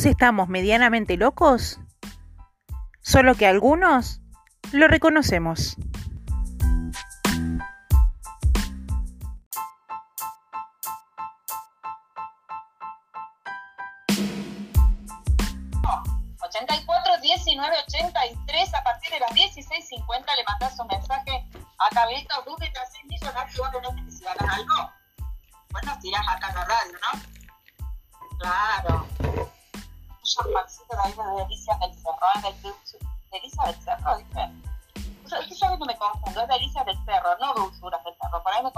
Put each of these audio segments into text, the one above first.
Todos estamos medianamente locos, solo que algunos lo reconocemos. Me.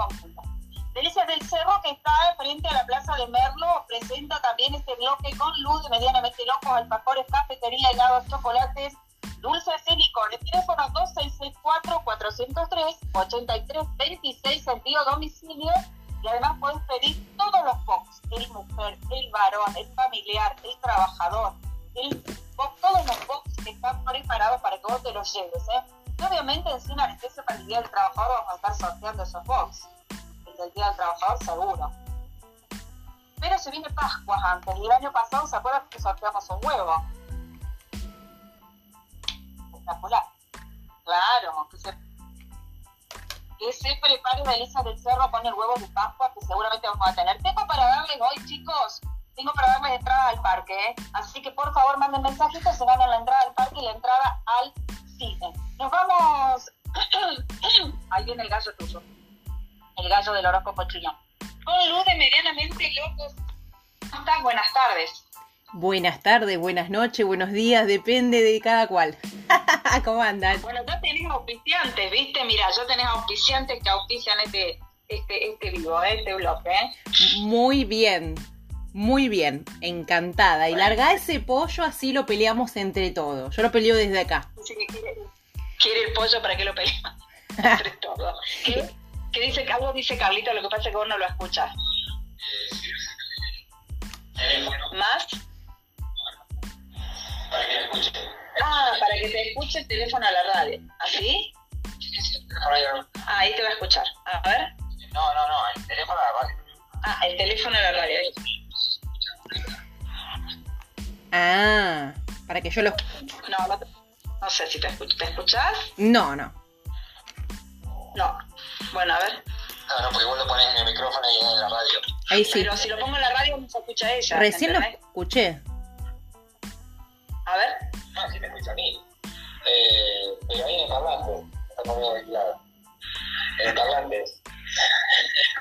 Delicias del Cerro, que está frente a la Plaza de Merlo, presenta también este bloque con luz medianamente locos, alfajores, cafetería, helados, chocolates, dulces y licores. Teléfono 2664-403-8326, envío domicilio. Y además puedes pedir todos los box, el mujer, el varón, el familiar, el trabajador, el todos los box que están preparados para que vos te los lleves. ¿eh? Obviamente encima en especie para el Día del Trabajador vamos a estar sorteando esos box del Día del Trabajador seguro. Pero se viene Pascua antes, y el año pasado, ¿se acuerdan que sorteamos un huevo? Espectacular. Claro, que se, que se prepare Melissa del Cerro con el huevo de Pascua que seguramente vamos a tener. Tengo para darles hoy, chicos, tengo para darles entrada al parque, ¿eh? así que por favor manden mensajitos, se ganan la entrada al parque y la entrada al Nos vamos. Ahí viene el gallo tuyo el gallo del horóscopo chino. Con luz de medianamente locos. ¿Cómo estás? Buenas tardes. Buenas tardes, buenas noches, buenos días, depende de cada cual. ¿Cómo andan? Bueno, ya tenés auspiciantes, ¿viste? Mira, ya tenés auspiciantes que auspician este, este, este vivo, este bloque, ¿eh? Muy bien, muy bien, encantada. Y larga ese pollo, así lo peleamos entre todos. Yo lo peleo desde acá. Sí, quiere, quiere el pollo para que lo peleemos entre todos. ¿Qué? ¿Qué dice? Algo dice Carlito, lo que pasa es que vos no lo escuchas. ¿Más? Para que escuche. Ah, para que te escuche el teléfono a la radio. ¿Así? Ah, ahí te va a escuchar. A ver. No, no, no, el teléfono a la radio. Ah, el teléfono a la radio. Ah, para que yo lo... No, no, no sé si te, escuchas. ¿Te escuchás? No, no. No. Bueno, a ver. No, no, porque vos lo pones en el micrófono y en la radio. Ahí sí. Pero si lo pongo en la radio no se escucha ella. Recién lo escuché. A ver. Ah, sí me escucha a mí. Eh, pero ahí en el parlante. Está conmigo claro. En el parlante.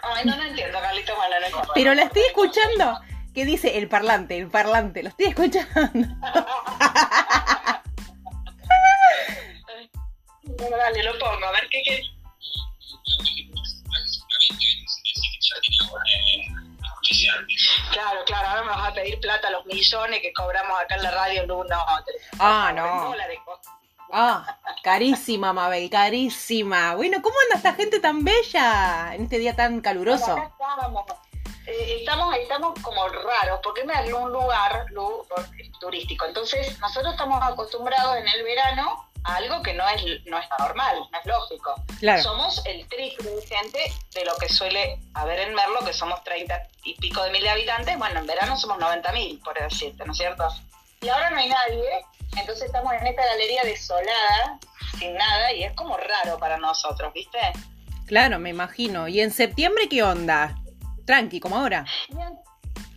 Ay, no, no entiendo, Carlito. Bueno, no entiendo. Pero la estoy escuchando. ¿Qué dice el parlante? El parlante. Lo estoy escuchando. bueno, dale, lo pongo. A ver qué qué. Claro, claro, ahora me vas a pedir plata los millones que cobramos acá en la radio. No, no, ah, no. Ah, carísima, Mabel, carísima. Bueno, ¿cómo anda esta gente tan bella en este día tan caluroso? Estamos, estamos como raros, porque da un lugar turístico. Entonces, nosotros estamos acostumbrados en el verano algo que no es, no es normal, no es lógico. Somos el triple de gente de lo que suele haber en Merlo, que somos 30 y pico de mil de habitantes. Bueno, en verano somos 90 mil, por decirte, ¿no es cierto? Y ahora no hay nadie, entonces estamos en esta galería desolada, sin nada, y es como raro para nosotros, ¿viste? Claro, me imagino. ¿Y en septiembre qué onda? Tranqui, como ahora.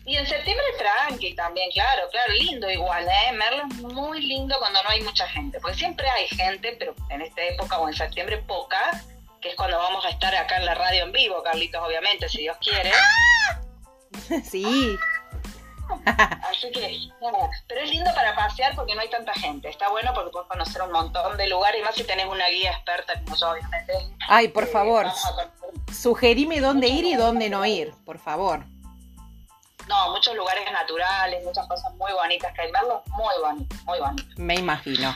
Y en septiembre tranqui también, claro, claro, lindo igual, ¿eh? Merlo es muy lindo cuando no hay mucha gente, porque siempre hay gente, pero en esta época o en septiembre poca, que es cuando vamos a estar acá en la radio en vivo, Carlitos, obviamente, si Dios quiere. Sí. Así que, pero es lindo para pasear porque no hay tanta gente. Está bueno porque puedes conocer un montón de lugares y más si tenés una guía experta como yo, obviamente. Ay, por eh, favor, sugerime dónde ir y dónde no ir, por favor. No, muchos lugares naturales, muchas cosas muy bonitas que hay verlos, muy bonito, muy bonito. Me imagino.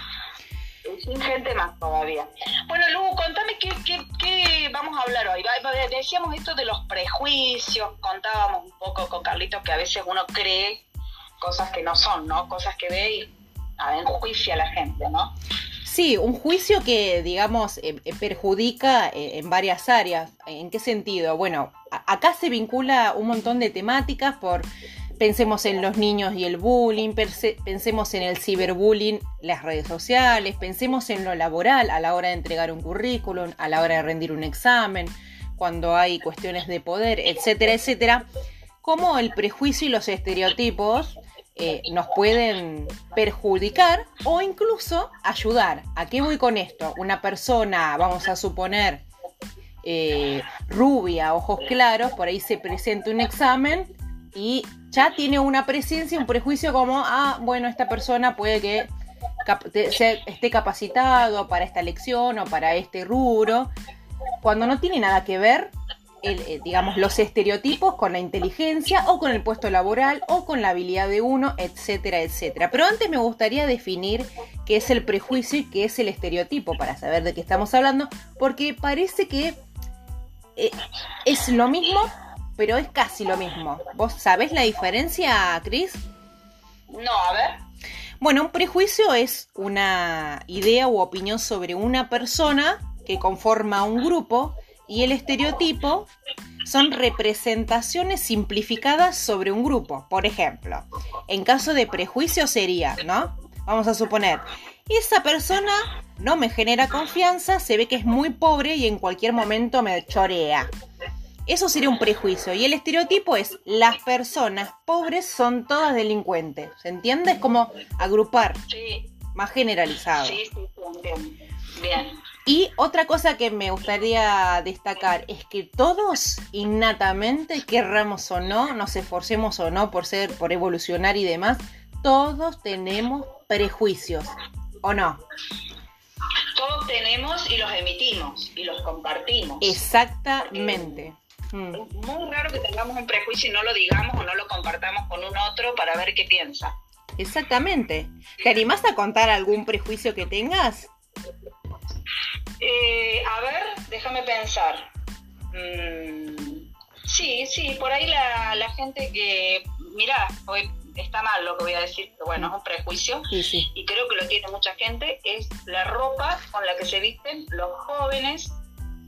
Sin gente más todavía. Bueno, Lu, contame qué, qué, qué, vamos a hablar hoy. Decíamos esto de los prejuicios, contábamos un poco con Carlitos que a veces uno cree cosas que no son, ¿no? Cosas que ve y enjuicia a la gente, ¿no? Sí, un juicio que, digamos, eh, eh, perjudica eh, en varias áreas. ¿En qué sentido? Bueno, acá se vincula un montón de temáticas por Pensemos en los niños y el bullying, pensemos en el ciberbullying, las redes sociales, pensemos en lo laboral a la hora de entregar un currículum, a la hora de rendir un examen, cuando hay cuestiones de poder, etcétera, etcétera, cómo el prejuicio y los estereotipos eh, nos pueden perjudicar o incluso ayudar. ¿A qué voy con esto? Una persona, vamos a suponer, eh, rubia, ojos claros, por ahí se presenta un examen y ya tiene una presencia, un prejuicio como, ah, bueno, esta persona puede que esté capacitado para esta lección o para este rubro cuando no tiene nada que ver, eh, digamos, los estereotipos con la inteligencia o con el puesto laboral o con la habilidad de uno, etcétera, etcétera. Pero antes me gustaría definir qué es el prejuicio y qué es el estereotipo para saber de qué estamos hablando, porque parece que eh, es lo mismo, pero es casi lo mismo. ¿Vos sabés la diferencia, Cris? No, a ver. Bueno, un prejuicio es una idea u opinión sobre una persona que conforma un grupo y el estereotipo son representaciones simplificadas sobre un grupo. Por ejemplo, en caso de prejuicio sería, ¿no? Vamos a suponer, esa persona no me genera confianza, se ve que es muy pobre y en cualquier momento me chorea. Eso sería un prejuicio. Y el estereotipo es, las personas pobres son todas delincuentes. ¿Se entiende? Es como agrupar. Sí. Más generalizado. Sí, sí, sí, Bien. Y otra cosa que me gustaría destacar es que todos innatamente, querramos o no, nos esforcemos o no por ser, por evolucionar y demás, todos tenemos prejuicios, ¿o no? Todos tenemos y los emitimos y los compartimos. Exactamente. Mm. Es muy raro que tengamos un prejuicio y no lo digamos o no lo compartamos con un otro para ver qué piensa. Exactamente. ¿Te animás a contar algún prejuicio que tengas? Eh, a ver, déjame pensar. Mm, sí, sí, por ahí la, gente que, mira, hoy está mal lo que voy a decir, pero bueno, es un prejuicio y creo que lo tiene mucha gente, es la ropa con la que se visten los jóvenes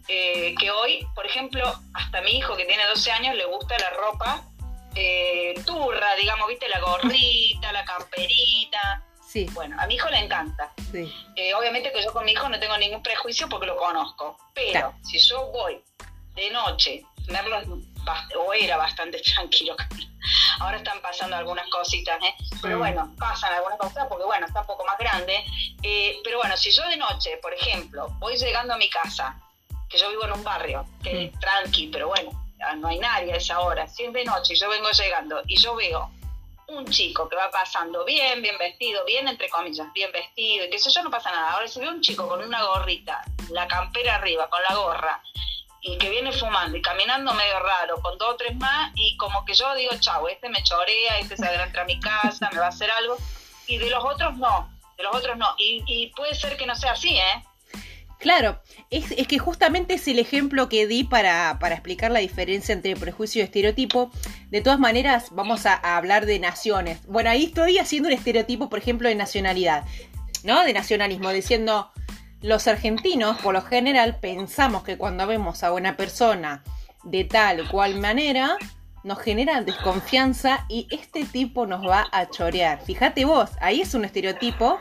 eh, que hoy, por ejemplo, hasta mi hijo que tiene 12 años le gusta la ropa eh, turra, digamos, viste, la gorrita, la camperita, bueno, a mi hijo le encanta. Eh, obviamente que yo con mi hijo no tengo ningún prejuicio porque lo conozco. Pero si yo voy de noche, verlo o era bastante tranquilo. Ahora están pasando algunas cositas, ¿eh? Pero mm. bueno, pasan algunas cosas porque, bueno, está un poco más grande. Eh, pero bueno, si yo de noche, por ejemplo, voy llegando a mi casa, que yo vivo en un barrio, que es mm. tranqui, pero bueno, no hay nadie a esa hora. Si es de noche y yo vengo llegando y yo veo un chico que va pasando bien, bien vestido, bien entre comillas, bien vestido, y que sé yo, no pasa nada. Ahora si ve un chico con una gorrita, la campera arriba, con la gorra, y que viene fumando y caminando medio raro, con dos o tres más, y como que yo digo, chau, este me chorea, este se adentra a mi casa, me va a hacer algo, y de los otros no, de los otros no. Y, y puede ser que no sea así, ¿eh? Claro, es, que justamente es el ejemplo que di para, explicar la diferencia entre prejuicio y estereotipo. De todas maneras, vamos a, hablar de naciones. Bueno, ahí estoy haciendo un estereotipo, por ejemplo, de nacionalidad, ¿no? De nacionalismo, diciendo, los argentinos, por lo general, pensamos que cuando vemos a una persona de tal o cual manera, nos genera desconfianza y este tipo nos va a chorear. Fíjate vos, ahí es un estereotipo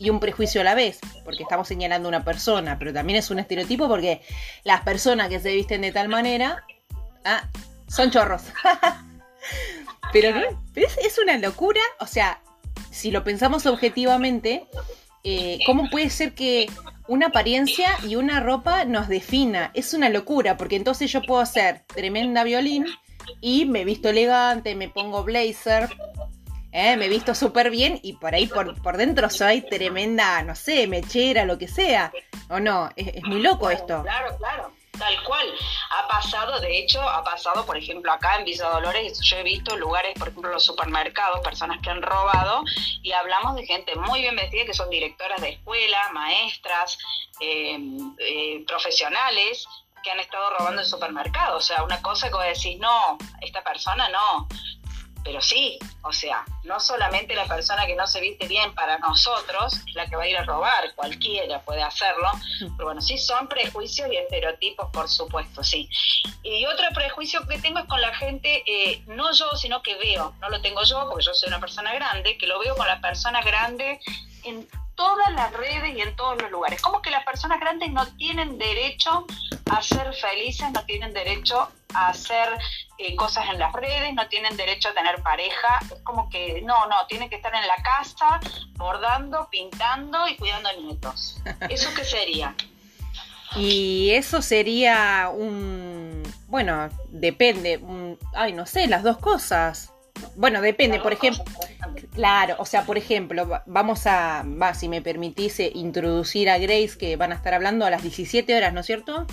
y un prejuicio a la vez, porque estamos señalando una persona, pero también es un estereotipo porque las personas que se visten de tal manera ah, son chorros. pero no, es, una locura, o sea, si lo pensamos objetivamente, eh, ¿cómo puede ser que una apariencia y una ropa nos defina? Es una locura, porque entonces yo puedo ser tremenda violín y me visto elegante, me pongo blazer, ¿eh? me he visto súper bien y por ahí por, por dentro soy tremenda, no sé, mechera, lo que sea. ¿O no? Es, muy loco esto. Claro, claro. Tal cual. Ha pasado, de hecho, ha pasado, por ejemplo, acá en Villa Dolores, yo he visto lugares, por ejemplo, los supermercados, personas que han robado, y hablamos de gente muy bien vestida, que son directoras de escuela, maestras, eh, eh, profesionales, que han estado robando en supermercados. O sea, una cosa que vos decís, no, esta persona no, pero sí, o sea, no solamente la persona que no se viste bien para nosotros es la que va a ir a robar, cualquiera puede hacerlo, pero bueno, sí son prejuicios y estereotipos, por supuesto, sí. Y otro prejuicio que tengo es con la gente, eh, no yo, sino que veo, no lo tengo yo porque yo soy una persona grande, que lo veo con las personas grandes en todas las redes y en todos los lugares. Como que las personas grandes no tienen derecho a ser felices, no tienen derecho a hacer eh, cosas en las redes, no tienen derecho a tener pareja. Es como que no, no, tienen que estar en la casa bordando, pintando y cuidando nietos. ¿Eso qué sería? Y eso sería un... Bueno, depende. ay, no sé, las dos cosas. Bueno, depende, por ejemplo. Claro, o sea, por ejemplo, vamos a, va, si me permitís, eh, introducir a Grace, que van a estar hablando a las 17 horas, ¿no es cierto?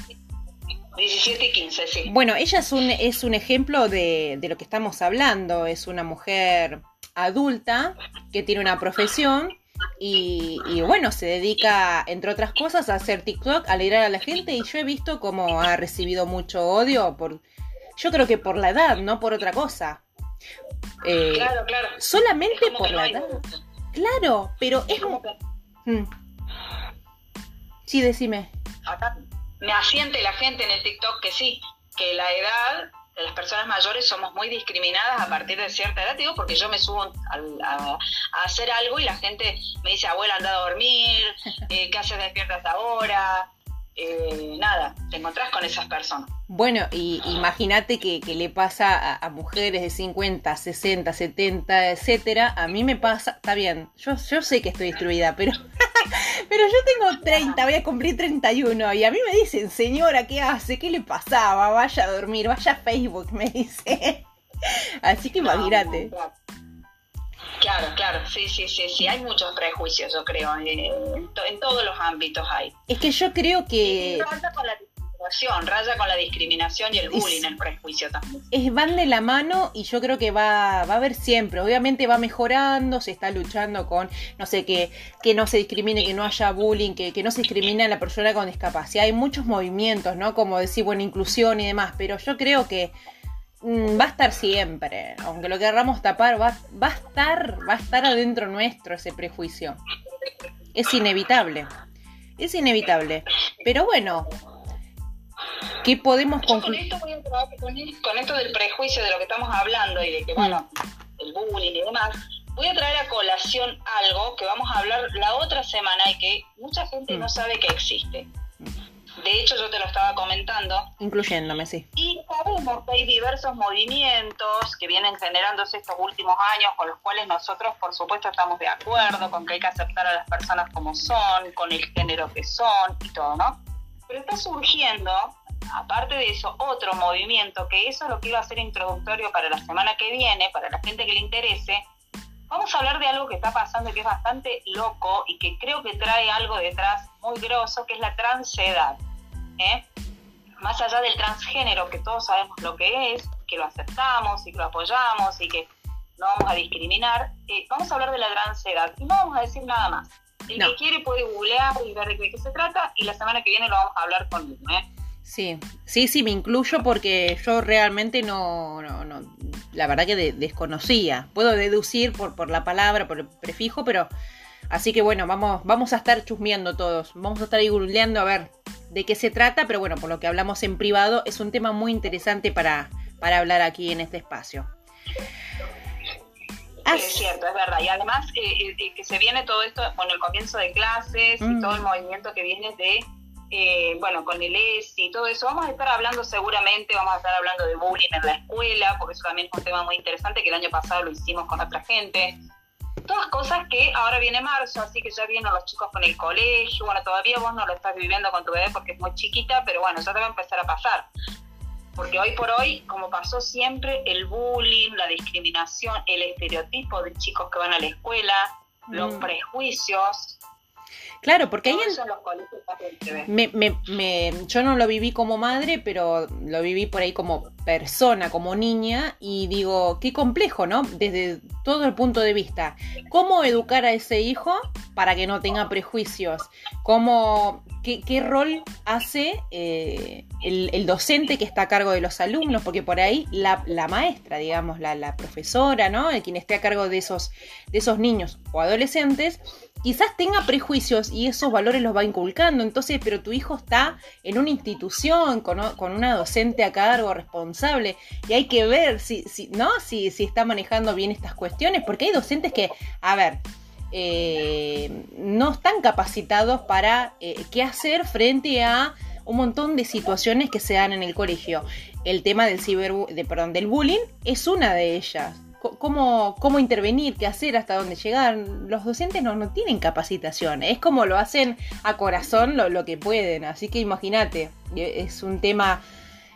17 y 15, sí. Bueno, ella es un, es un ejemplo de, de lo que estamos hablando. Es una mujer adulta que tiene una profesión y, y, bueno, se dedica, entre otras cosas, a hacer TikTok, a alegrar a la gente y yo he visto cómo ha recibido mucho odio por, yo creo que por la edad, no por otra cosa. Eh, claro, claro. Solamente por la edad. Claro, pero es como... Mm. Sí, decime. Acá me asiente la gente en el TikTok que sí, que la edad de las personas mayores somos muy discriminadas a partir de cierta edad, digo, porque yo me subo a, hacer algo y la gente me dice, abuela, anda a dormir, eh, ¿qué haces despiertas ahora? Eh, nada, te encontrás con esas personas. Bueno, y imagínate que, le pasa a, mujeres de 50, 60, 70, etcétera. A mí me pasa, está bien, yo, yo sé que estoy destruida, pero, pero yo tengo 30, voy a cumplir 31 y a mí me dicen, señora, ¿qué hace? ¿Qué le pasaba? Vaya a dormir, vaya a Facebook, me dice. Así que imagínate. Claro, claro, sí, sí, sí, sí, hay muchos prejuicios, yo creo, en, todos los ámbitos hay. Es que yo creo que... raya con la discriminación, raya con la discriminación y el bullying, el prejuicio también. Es, van de la mano y yo creo que va, va a haber siempre, obviamente va mejorando, se está luchando con, no sé, que, que no se discrimine, que no haya bullying, que, que no se discrimine a la persona con discapacidad, hay muchos movimientos, ¿no? Como decir, bueno, inclusión y demás, pero yo creo que va a estar siempre, aunque lo querramos tapar, va, va a estar, va a estar adentro nuestro ese prejuicio. Es inevitable, es inevitable. Pero bueno, ¿qué podemos concluir? Con esto, con, esto del prejuicio de lo que estamos hablando y de que, bueno, el bullying y demás, voy a traer a colación algo que vamos a hablar la otra semana y que mucha gente no mm. sabe que existe. De hecho, yo te lo estaba comentando. Incluyéndome, sí. Y sabemos que hay diversos movimientos que vienen generándose estos últimos años, con los cuales nosotros, por supuesto, estamos de acuerdo, con que hay que aceptar a las personas como son, con el género que son y todo, ¿no? Pero está surgiendo, aparte de eso, otro movimiento, que eso es lo que iba a ser introductorio para la semana que viene, para la gente que le interese, Vamos a hablar de algo que está pasando y que es bastante loco y que creo que trae algo detrás muy grosso, que es la transedad. ¿Eh? Más allá del transgénero, que todos sabemos lo que es, que lo aceptamos y que lo apoyamos y que no vamos a discriminar, eh, vamos a hablar de la transedad y no vamos a decir nada más. El que quiere puede googlear y ver de qué se trata y la semana que viene lo vamos a hablar conmigo. ¿eh? Sí, sí, sí, me incluyo porque yo realmente no, no, no la verdad que desconocía. Puedo deducir por, por la palabra, por el prefijo, pero así que bueno, vamos, vamos a estar chusmeando todos. Vamos a estar googleando a ver de qué se trata, pero bueno, por lo que hablamos en privado, es un tema muy interesante para, para hablar aquí en este espacio. Es cierto, es verdad. Y además eh, eh, que se viene todo esto, bueno, el comienzo de clases y mm. todo el movimiento que viene de, eh, bueno, con el ESI y todo eso. Vamos a estar hablando seguramente, vamos a estar hablando de bullying en la escuela, porque eso también es un tema muy interesante que el año pasado lo hicimos con otra gente todas cosas que ahora viene marzo, así que ya vienen los chicos con el colegio, bueno, todavía vos no lo estás viviendo con tu bebé porque es muy chiquita, pero bueno, ya te va a empezar a pasar. Porque hoy por hoy, como pasó siempre, el bullying, la discriminación, el estereotipo de chicos que van a la escuela, los mm. prejuicios, Claro, porque ahí me, me, me, yo no lo viví como madre, pero lo viví por ahí como persona, como niña, y digo, qué complejo, ¿no? Desde todo el punto de vista. ¿Cómo educar a ese hijo para que no tenga prejuicios? ¿Cómo qué, qué rol hace eh, el, el docente que está a cargo de los alumnos, porque por ahí la, la maestra, digamos, la, la profesora, ¿no? El quien esté a cargo de esos, de esos niños o adolescentes, quizás tenga prejuicios y esos valores los va inculcando. Entonces, pero tu hijo está en una institución con, una docente a cargo, responsable, y hay que ver si, si, ¿no? si, si está manejando bien estas cuestiones, porque hay docentes que, a ver, eh, no están capacitados para eh, qué hacer frente a un montón de situaciones que se dan en el colegio. El tema del ciber, de, perdón, del bullying es una de ellas. ¿Cómo, cómo intervenir, qué hacer, hasta dónde llegar? Los docentes no, no tienen capacitación. Es como lo hacen a corazón lo, lo que pueden. Así que imagínate, e- es un tema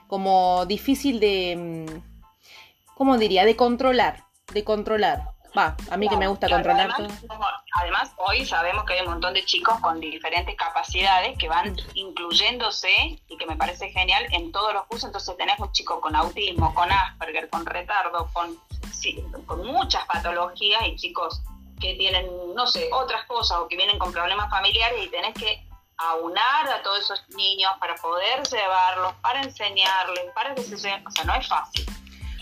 como difícil de, mm, ¿cómo diría? De controlar, de controlar. Va, a mí que me gusta Claro, controlar además, además, hoy sabemos que hay un montón de chicos con diferentes capacidades que van incluyéndose y que me parece genial en todos los cursos. Entonces tenés un chico con autismo, con Asperger, con retardo, con, con muchas patologías y chicos que tienen, no sé, otras cosas o que vienen con problemas familiares y tenés que aunar a todos esos niños para poder llevarlos, para enseñarles, para que se... lle- O sea, no es fácil.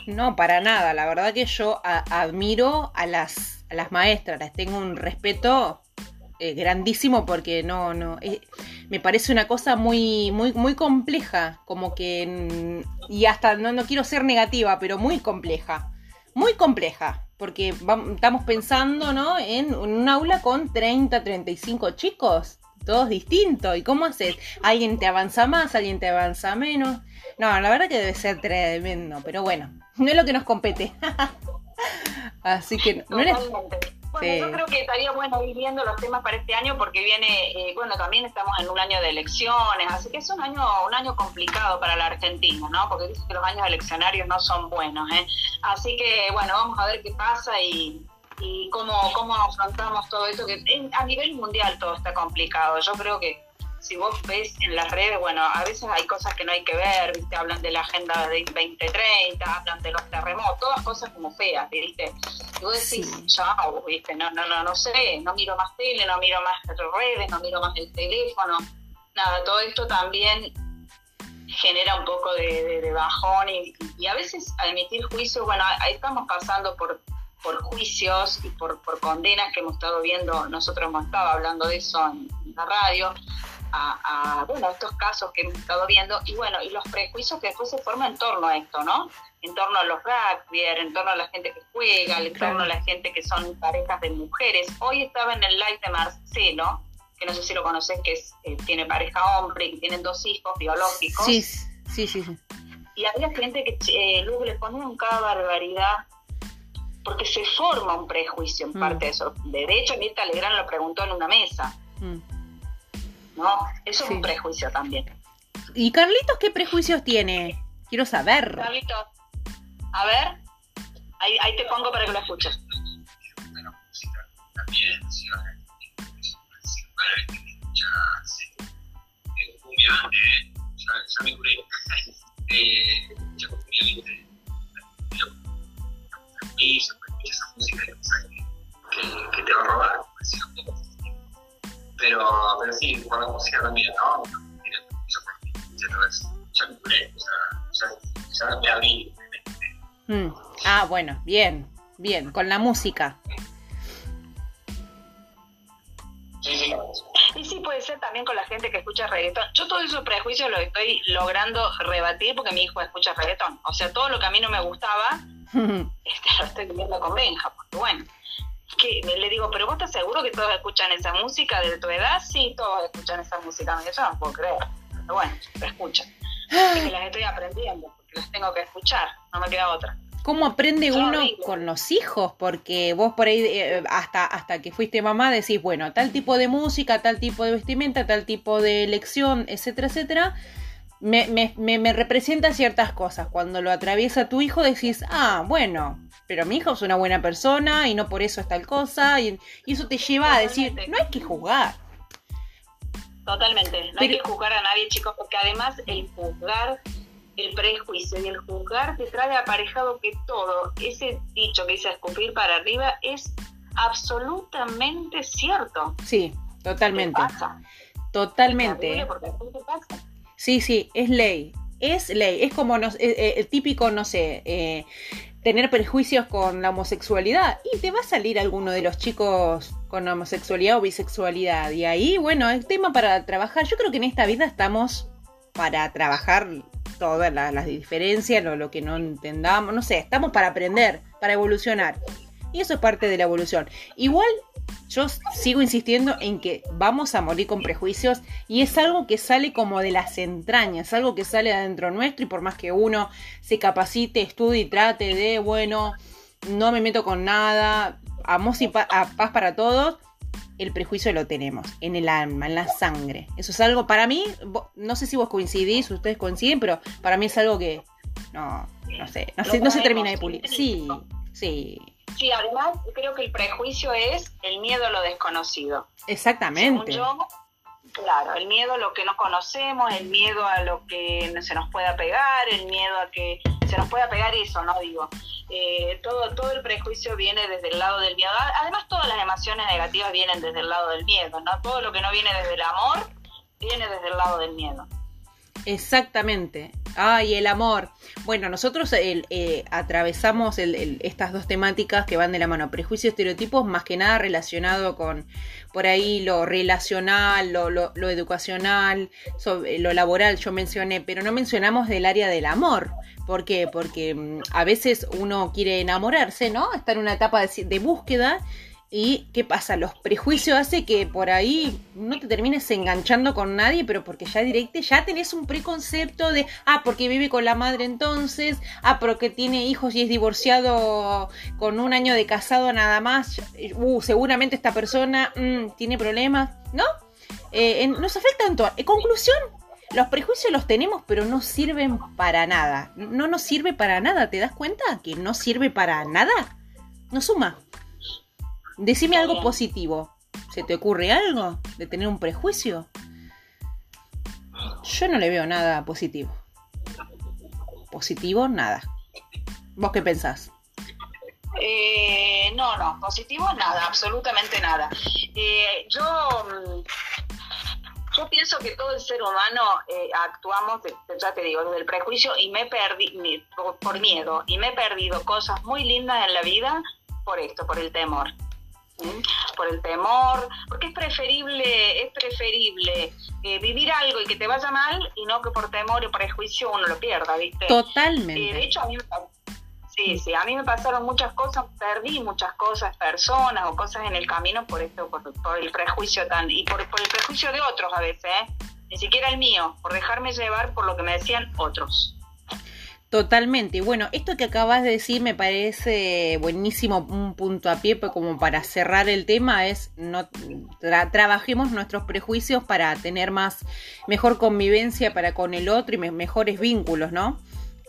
No, para nada. La verdad que yo admiro a las, a las maestras, les tengo un respeto eh, grandísimo porque no, no, eh, me parece una cosa muy, muy, muy compleja, como que, mm, y hasta no, no quiero ser negativa, pero muy compleja, muy compleja, porque vam- estamos pensando, ¿no? En un aula con 30, 35 chicos, todos distintos, ¿y cómo haces? Alguien te avanza más, alguien te avanza menos. No, la verdad que debe ser tremendo, pero bueno, no es lo que nos compete. Así que no les... Totalmente. Bueno, Sí. yo creo que estaría bueno ir viendo los temas para este año porque viene, eh, bueno, también estamos en un año de elecciones, así que es un año, un año complicado para la Argentina, ¿no? Porque dicen que los años eleccionarios no son buenos, ¿eh? Así que, bueno, vamos a ver qué pasa y, y cómo, cómo afrontamos todo esto, que en- a nivel mundial todo está complicado. Yo creo que si vos ves en las redes, bueno, a veces hay cosas que no hay que ver, ¿viste? Hablan de la agenda de 2030, hablan de los terremotos, todas cosas como feas, ¿viste? Y vos decís, Sí. chao, ¿viste? No, no, no, no sé, no miro más tele, no miro más redes, no miro más el teléfono, nada, todo esto también genera un poco de, de- de bajón y, y a veces a emitir juicios, bueno, ahí estamos pasando por por juicios y por, por condenas que hemos estado viendo, nosotros hemos estado hablando de eso en, en la radio, a, a, bueno, estos casos que hemos estado viendo, y bueno, y los prejuicios que después se forman en torno a esto, ¿no? En torno a los rugby, en torno a la gente que juega, en Claro. torno a la gente que son parejas de mujeres. Hoy estaba en el live de Marcelo, que no sé si lo conoces, que es, eh, tiene pareja hombre y que tienen dos hijos biológicos. Sí, sí, sí, sí. Y había gente que eh, luego le ponían cada barbaridad porque se forma un prejuicio en Mm. parte de eso. De hecho, Mirta Legrand lo preguntó en una mesa, Mm. ¿no? Eso es un prejuicio también. ¿Y Carlitos qué prejuicios tiene? Quiero saber. Carlitos, a ver, ahí, ahí te pongo para que lo escuches. también, ¿no? Yo ya, me curé, o sea, ya me abrí. Mm. Ah, bueno, bien, bien, con la música. Sí, sí, Y sí puede ser también con la gente que escucha reggaetón. Yo todos esos prejuicios los estoy logrando rebatir porque mi hijo escucha reggaetón. O sea, todo lo que a mí no me gustaba, este, lo estoy viviendo con Benja, porque bueno, que le digo, pero vos estás seguro que todos escuchan esa música de tu edad? Sí, todos escuchan esa música, yo no puedo creer, pero bueno, la escuchan. Y que las estoy aprendiendo, las tengo que escuchar, no me queda otra. ¿Cómo aprende Son uno con los hijos? Porque vos por ahí, eh, hasta, hasta que fuiste mamá, decís, bueno, tal tipo de música, tal tipo de vestimenta, tal tipo de elección, etcétera, etcétera, me, me, me, me representa ciertas cosas. Cuando lo atraviesa tu hijo, decís, ah, bueno, pero mi hijo es una buena persona y no por eso es tal cosa. Y, y eso te lleva a decir, no hay que juzgar. Totalmente, no hay que juzgar a nadie, chicos, porque además el juzgar, el prejuicio y el juzgar te trae aparejado que todo, ese dicho que dice escupir para arriba, es absolutamente cierto. Sí, ¿Qué totalmente. pasa? Totalmente. Sí, sí, es ley. Es ley. Es como eh, eh, el típico, no sé, eh, tener prejuicios con la homosexualidad. Y te va a salir alguno de los chicos con homosexualidad o bisexualidad. Y ahí, bueno, es tema para trabajar. Yo creo que en esta vida estamos para trabajar todas las, diferencias, lo, lo que no entendamos, no sé, estamos para aprender, para evolucionar. Y eso es parte de la evolución. Igual yo sigo insistiendo en que vamos a morir con prejuicios y es algo que sale como de las entrañas, algo que sale adentro nuestro y por más que uno se capacite, estudie y trate de, bueno, no me meto con nada, amor y paz para todos, el prejuicio lo tenemos en el alma, en la sangre. Eso es algo, para mí, no sé si vos coincidís, ustedes coinciden, pero para mí es algo que no, no sé, no, no se termina de pulir. Sí, sí. Sí, además creo que el prejuicio es el miedo a lo desconocido. Exactamente. yo, claro, el miedo a lo que no conocemos, el miedo a lo que se nos pueda pegar, el miedo a que se nos pueda pegar eso, ¿no? Digo, eh, todo, todo el prejuicio viene desde el lado del miedo. Además, todas las emociones negativas vienen desde el lado del miedo, ¿no? Todo lo que no viene desde el amor viene desde el lado del miedo. Exactamente. Ay, el amor. Bueno, nosotros eh, atravesamos estas dos temáticas que van de la mano, prejuicio y estereotipos, más que nada relacionado con por ahí lo relacional, lo, lo, educacional, lo laboral, yo mencioné, pero no mencionamos del área del amor. ¿Por qué? Porque mm, a veces uno quiere enamorarse, ¿no? Está en una etapa de búsqueda ¿Y qué pasa? Los prejuicios hace que por ahí no te termines enganchando con nadie, pero porque ya directe ya tenés un preconcepto de, ah, porque vive con la madre entonces, ah, porque tiene hijos y es divorciado con un año de casado nada más, uh, seguramente esta persona mm, tiene problemas, ¿no? Eh, nos afectan todo. En conclusión, los prejuicios los tenemos, pero no sirven para nada. No nos sirve para nada, ¿te das cuenta? Que no sirve para nada. No suma. Decime algo positivo. ¿Se te ocurre algo de tener un prejuicio? Yo no le veo nada positivo. Positivo, nada. ¿Vos qué pensás? Eh, no, no, positivo nada, absolutamente nada. Eh, yo, mm, yo pienso que todo el ser humano eh, actuamos, ya te digo, desde el prejuicio y me perdí, por miedo, y me he perdido cosas muy lindas en la vida por esto, por el temor por el temor, porque es preferible, es preferible eh, vivir algo y que te vaya mal y no que por temor o prejuicio uno lo pierda, ¿viste? Totalmente. Eh, de hecho, a mí me Sí, sí, a mí me pasaron muchas cosas, perdí muchas cosas, personas o cosas en el camino por esto, por, el prejuicio tan, y por, por, el prejuicio de otros a veces, ¿eh? ni siquiera el mío, por dejarme llevar por lo que me decían otros. Totalmente. Bueno, esto que acabas de decir me parece buenísimo, un punto a pie, pues como para cerrar el tema es no trabajemos nuestros prejuicios para tener más mejor convivencia para con el otro y mejores vínculos, ¿no?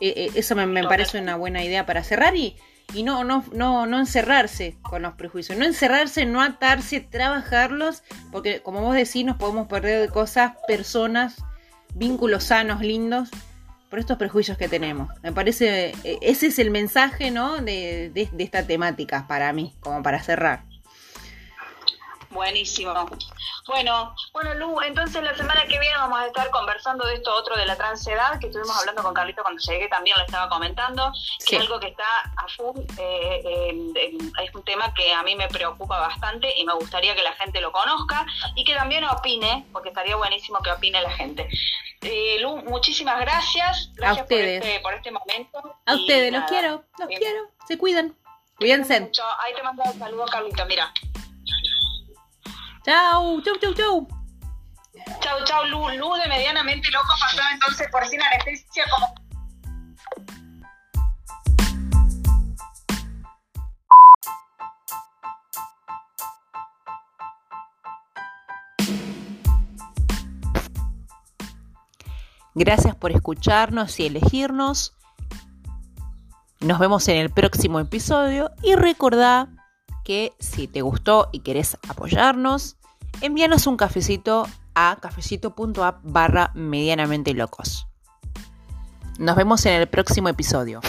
E, e, eso me, me, parece una buena idea para cerrar y, y no, no, no, no encerrarse con los prejuicios, no encerrarse, no atarse, trabajarlos, porque como vos decís, nos podemos perder de cosas, personas, vínculos sanos, lindos por estos prejuicios que tenemos. Me parece, eh, ese es el mensaje, ¿no? De, de, esta temática para mí, como para cerrar. Buenísimo. Bueno, bueno, Lu, entonces la semana que viene vamos a estar conversando de esto otro de la transedad, que estuvimos hablando con Carlito cuando llegué, también lo estaba comentando, que es algo que está a full, eh, es un tema que a mí me preocupa bastante y me gustaría que la gente lo conozca y que también opine, porque estaría buenísimo que opine la gente. Eh, Lu, muchísimas gracias. Gracias a ustedes. Por, este, por este momento. A ustedes, los quiero, los quiero. Se cuidan. Cuídense. Ahí te mando un saludo, Carlito, mira. Chau, chau, chau, chau. Chau, chau, Lu. Lu de medianamente loco pasó entonces por sin anestesia como Gracias por escucharnos y elegirnos. Nos vemos en el próximo episodio y recordá si te gustó y querés apoyarnos, envíanos un cafecito a cafecito.app barra medianamente locos. Nos vemos en el próximo episodio.